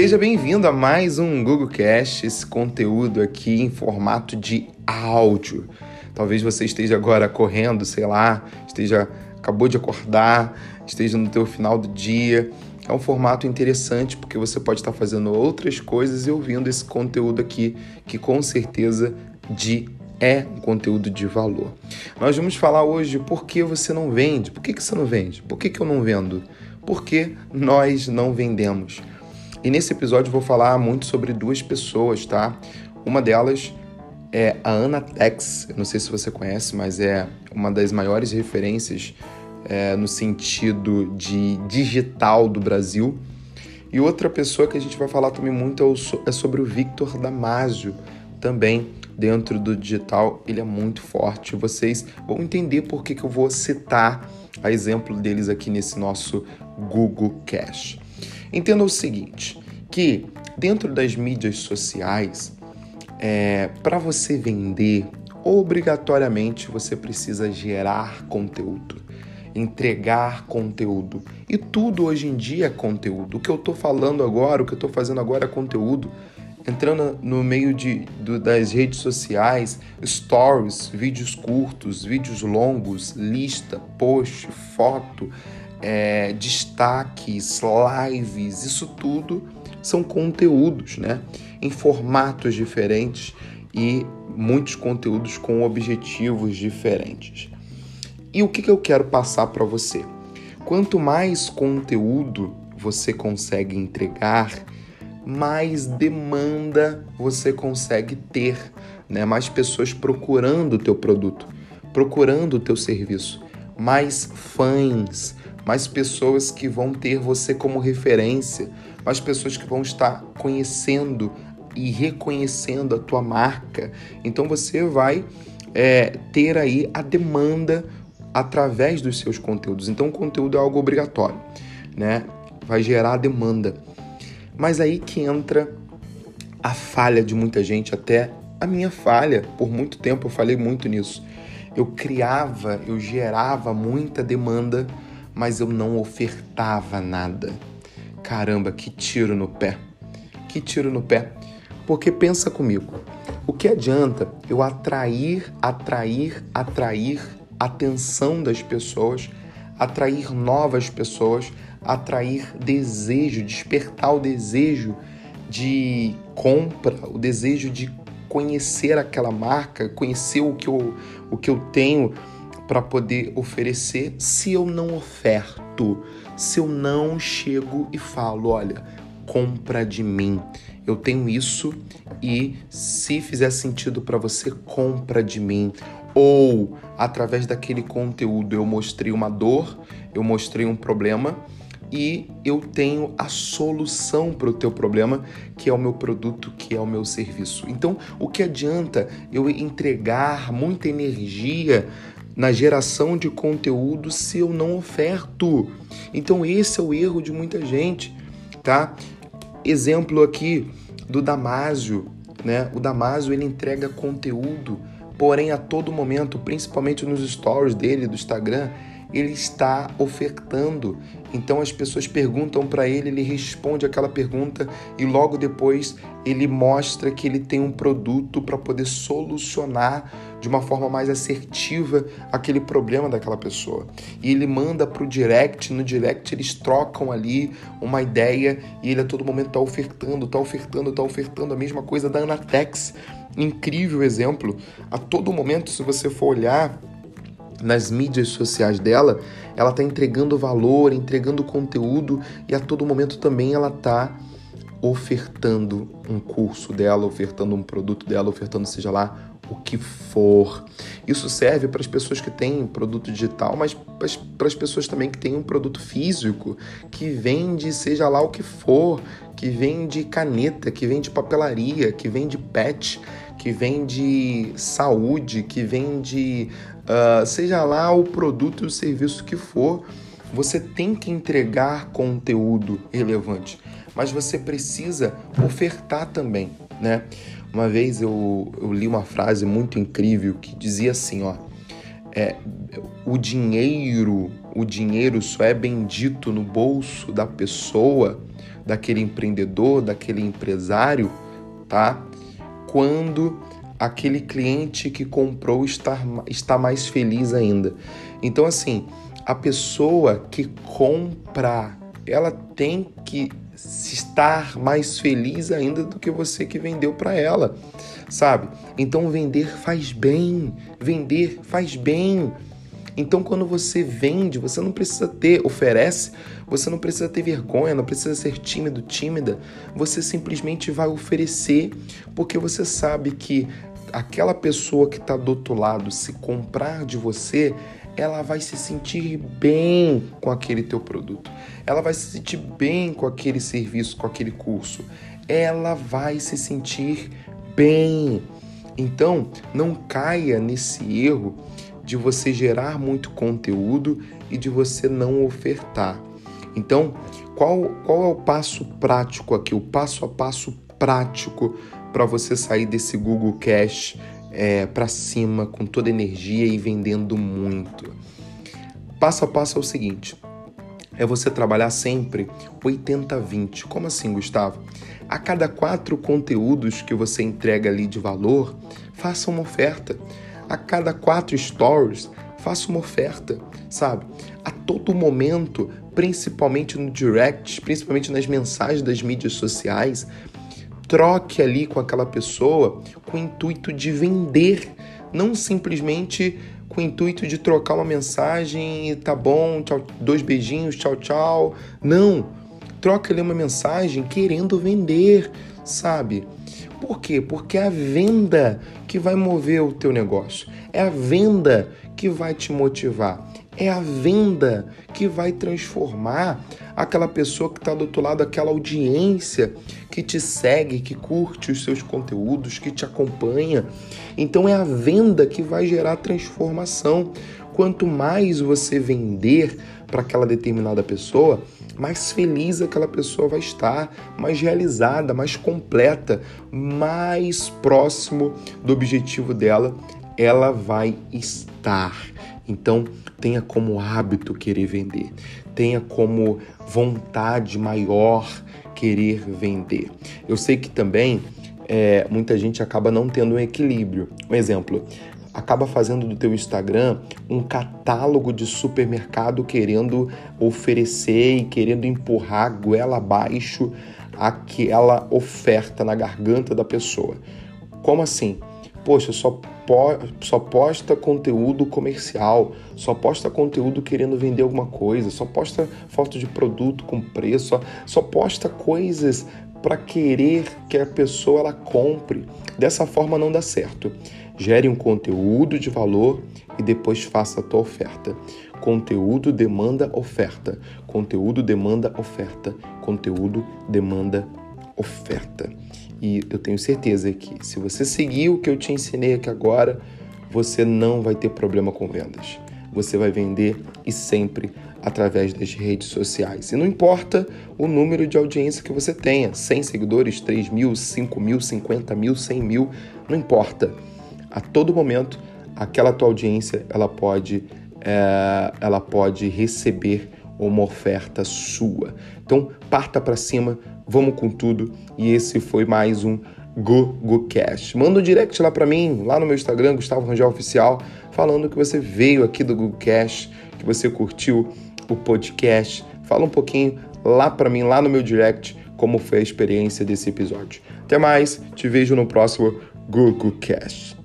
Seja bem-vindo a mais um Google Cast, esse conteúdo aqui em formato de áudio. Talvez você esteja agora correndo, sei lá, esteja acabou de acordar, esteja no teu final do dia. É um formato interessante porque você pode estar fazendo outras coisas e ouvindo esse conteúdo aqui, que com certeza de é um conteúdo de valor. Nós vamos falar hoje por que você não vende. Por que, que você não vende? Por que, que eu não vendo? Porque nós não vendemos. E nesse episódio vou falar muito sobre duas pessoas, tá? Uma delas é a Ana Tex, não sei se você conhece, mas é uma das maiores referências é, no sentido de digital do Brasil. E outra pessoa que a gente vai falar também muito é, é sobre o Victor Damasio, também dentro do digital, ele é muito forte. Vocês vão entender por que, que eu vou citar a exemplo deles aqui nesse nosso Google Cash. Entenda o seguinte, que dentro das mídias sociais, é, para você vender, obrigatoriamente você precisa gerar conteúdo, entregar conteúdo. E tudo hoje em dia é conteúdo. O que eu estou falando agora, o que eu estou fazendo agora é conteúdo. Entrando no meio de, do, das redes sociais, stories, vídeos curtos, vídeos longos, lista, post, foto, é, destaques, lives, isso tudo são conteúdos, né? Em formatos diferentes e muitos conteúdos com objetivos diferentes. E o que, que eu quero passar para você? Quanto mais conteúdo você consegue entregar, mais demanda você consegue ter, né? Mais pessoas procurando o teu produto, procurando o teu serviço, mais fãs, mais pessoas que vão ter você como referência, mais pessoas que vão estar conhecendo e reconhecendo a tua marca. Então você vai é, ter aí a demanda através dos seus conteúdos. Então o conteúdo é algo obrigatório, né? Vai gerar demanda. Mas aí que entra a falha de muita gente, até a minha falha. Por muito tempo eu falei muito nisso. Eu criava, eu gerava muita demanda mas eu não ofertava nada. Caramba, que tiro no pé. Que tiro no pé. Porque pensa comigo, o que adianta eu atrair, atrair, atrair atenção das pessoas, atrair novas pessoas, atrair desejo, despertar o desejo de compra, o desejo de conhecer aquela marca, conhecer o que eu, o que eu tenho para poder oferecer se eu não oferto, se eu não chego e falo, olha, compra de mim. Eu tenho isso e se fizer sentido para você, compra de mim. Ou através daquele conteúdo eu mostrei uma dor, eu mostrei um problema e eu tenho a solução para o teu problema, que é o meu produto, que é o meu serviço. Então, o que adianta eu entregar muita energia na geração de conteúdo se eu não oferto. Então esse é o erro de muita gente, tá? Exemplo aqui do Damásio, né? O Damásio ele entrega conteúdo, porém a todo momento, principalmente nos stories dele do Instagram, ele está ofertando. Então as pessoas perguntam para ele, ele responde aquela pergunta e logo depois ele mostra que ele tem um produto para poder solucionar de uma forma mais assertiva aquele problema daquela pessoa. E ele manda para o direct, no direct eles trocam ali uma ideia e ele a todo momento está ofertando, está ofertando, está ofertando a mesma coisa da Anatex. Incrível exemplo. A todo momento, se você for olhar nas mídias sociais dela, ela está entregando valor, entregando conteúdo e a todo momento também ela está ofertando um curso dela, ofertando um produto dela, ofertando seja lá o que for. Isso serve para as pessoas que têm produto digital, mas para as pessoas também que têm um produto físico, que vende seja lá o que for, que vende caneta, que vende papelaria, que vende pet, que vende saúde, que vende uh, seja lá o produto e o serviço que for, você tem que entregar conteúdo relevante, mas você precisa ofertar também, né? Uma vez eu, eu li uma frase muito incrível que dizia assim, ó, é, o dinheiro, o dinheiro só é bendito no bolso da pessoa daquele empreendedor, daquele empresário, tá? Quando aquele cliente que comprou está, está mais feliz ainda. Então, assim, a pessoa que compra, ela tem que estar mais feliz ainda do que você que vendeu para ela, sabe? Então, vender faz bem, vender faz bem. Então, quando você vende, você não precisa ter, oferece, você não precisa ter vergonha, não precisa ser tímido, tímida. Você simplesmente vai oferecer, porque você sabe que aquela pessoa que está do outro lado, se comprar de você, ela vai se sentir bem com aquele teu produto. Ela vai se sentir bem com aquele serviço, com aquele curso. Ela vai se sentir bem. Então, não caia nesse erro de você gerar muito conteúdo e de você não ofertar. Então, qual, qual é o passo prático aqui? O passo a passo prático para você sair desse Google Cash é, para cima com toda energia e vendendo muito. Passo a passo é o seguinte: é você trabalhar sempre 80-20. Como assim, Gustavo? A cada quatro conteúdos que você entrega ali de valor, faça uma oferta. A cada quatro stories, faça uma oferta, sabe? A todo momento, principalmente no direct, principalmente nas mensagens das mídias sociais, troque ali com aquela pessoa com o intuito de vender, não simplesmente com o intuito de trocar uma mensagem e tá bom, tchau, dois beijinhos, tchau, tchau. Não, troca ali uma mensagem querendo vender, sabe? Por quê? Porque é a venda que vai mover o teu negócio. É a venda que vai te motivar. É a venda que vai transformar aquela pessoa que está do outro lado, aquela audiência que te segue, que curte os seus conteúdos, que te acompanha. Então é a venda que vai gerar transformação. Quanto mais você vender para aquela determinada pessoa, mais feliz aquela pessoa vai estar, mais realizada, mais completa, mais próximo do objetivo dela ela vai estar. Então, tenha como hábito querer vender, tenha como vontade maior querer vender. Eu sei que também é, muita gente acaba não tendo um equilíbrio. Um exemplo, acaba fazendo do teu Instagram um catálogo de supermercado querendo oferecer e querendo empurrar goela abaixo aquela oferta na garganta da pessoa. Como assim? Poxa, só só posta conteúdo comercial, só posta conteúdo querendo vender alguma coisa, só posta foto de produto com preço, só, só posta coisas para querer que a pessoa ela compre. Dessa forma não dá certo. Gere um conteúdo de valor e depois faça a tua oferta. Conteúdo demanda oferta. Conteúdo demanda oferta. Conteúdo demanda oferta. E eu tenho certeza que se você seguir o que eu te ensinei aqui agora, você não vai ter problema com vendas. Você vai vender e sempre através das redes sociais. E não importa o número de audiência que você tenha, 100 seguidores, 3 mil, 5 mil, 50 mil, 100 mil, não importa. A todo momento, aquela tua audiência ela pode, é, ela pode receber uma oferta sua. Então, parta para cima, vamos com tudo. E esse foi mais um Go Cash. Manda um direct lá para mim, lá no meu Instagram, Gustavo Rangel Oficial, falando que você veio aqui do Google Cash, que você curtiu o podcast. Fala um pouquinho lá para mim, lá no meu direct, como foi a experiência desse episódio. Até mais, te vejo no próximo Google Cash.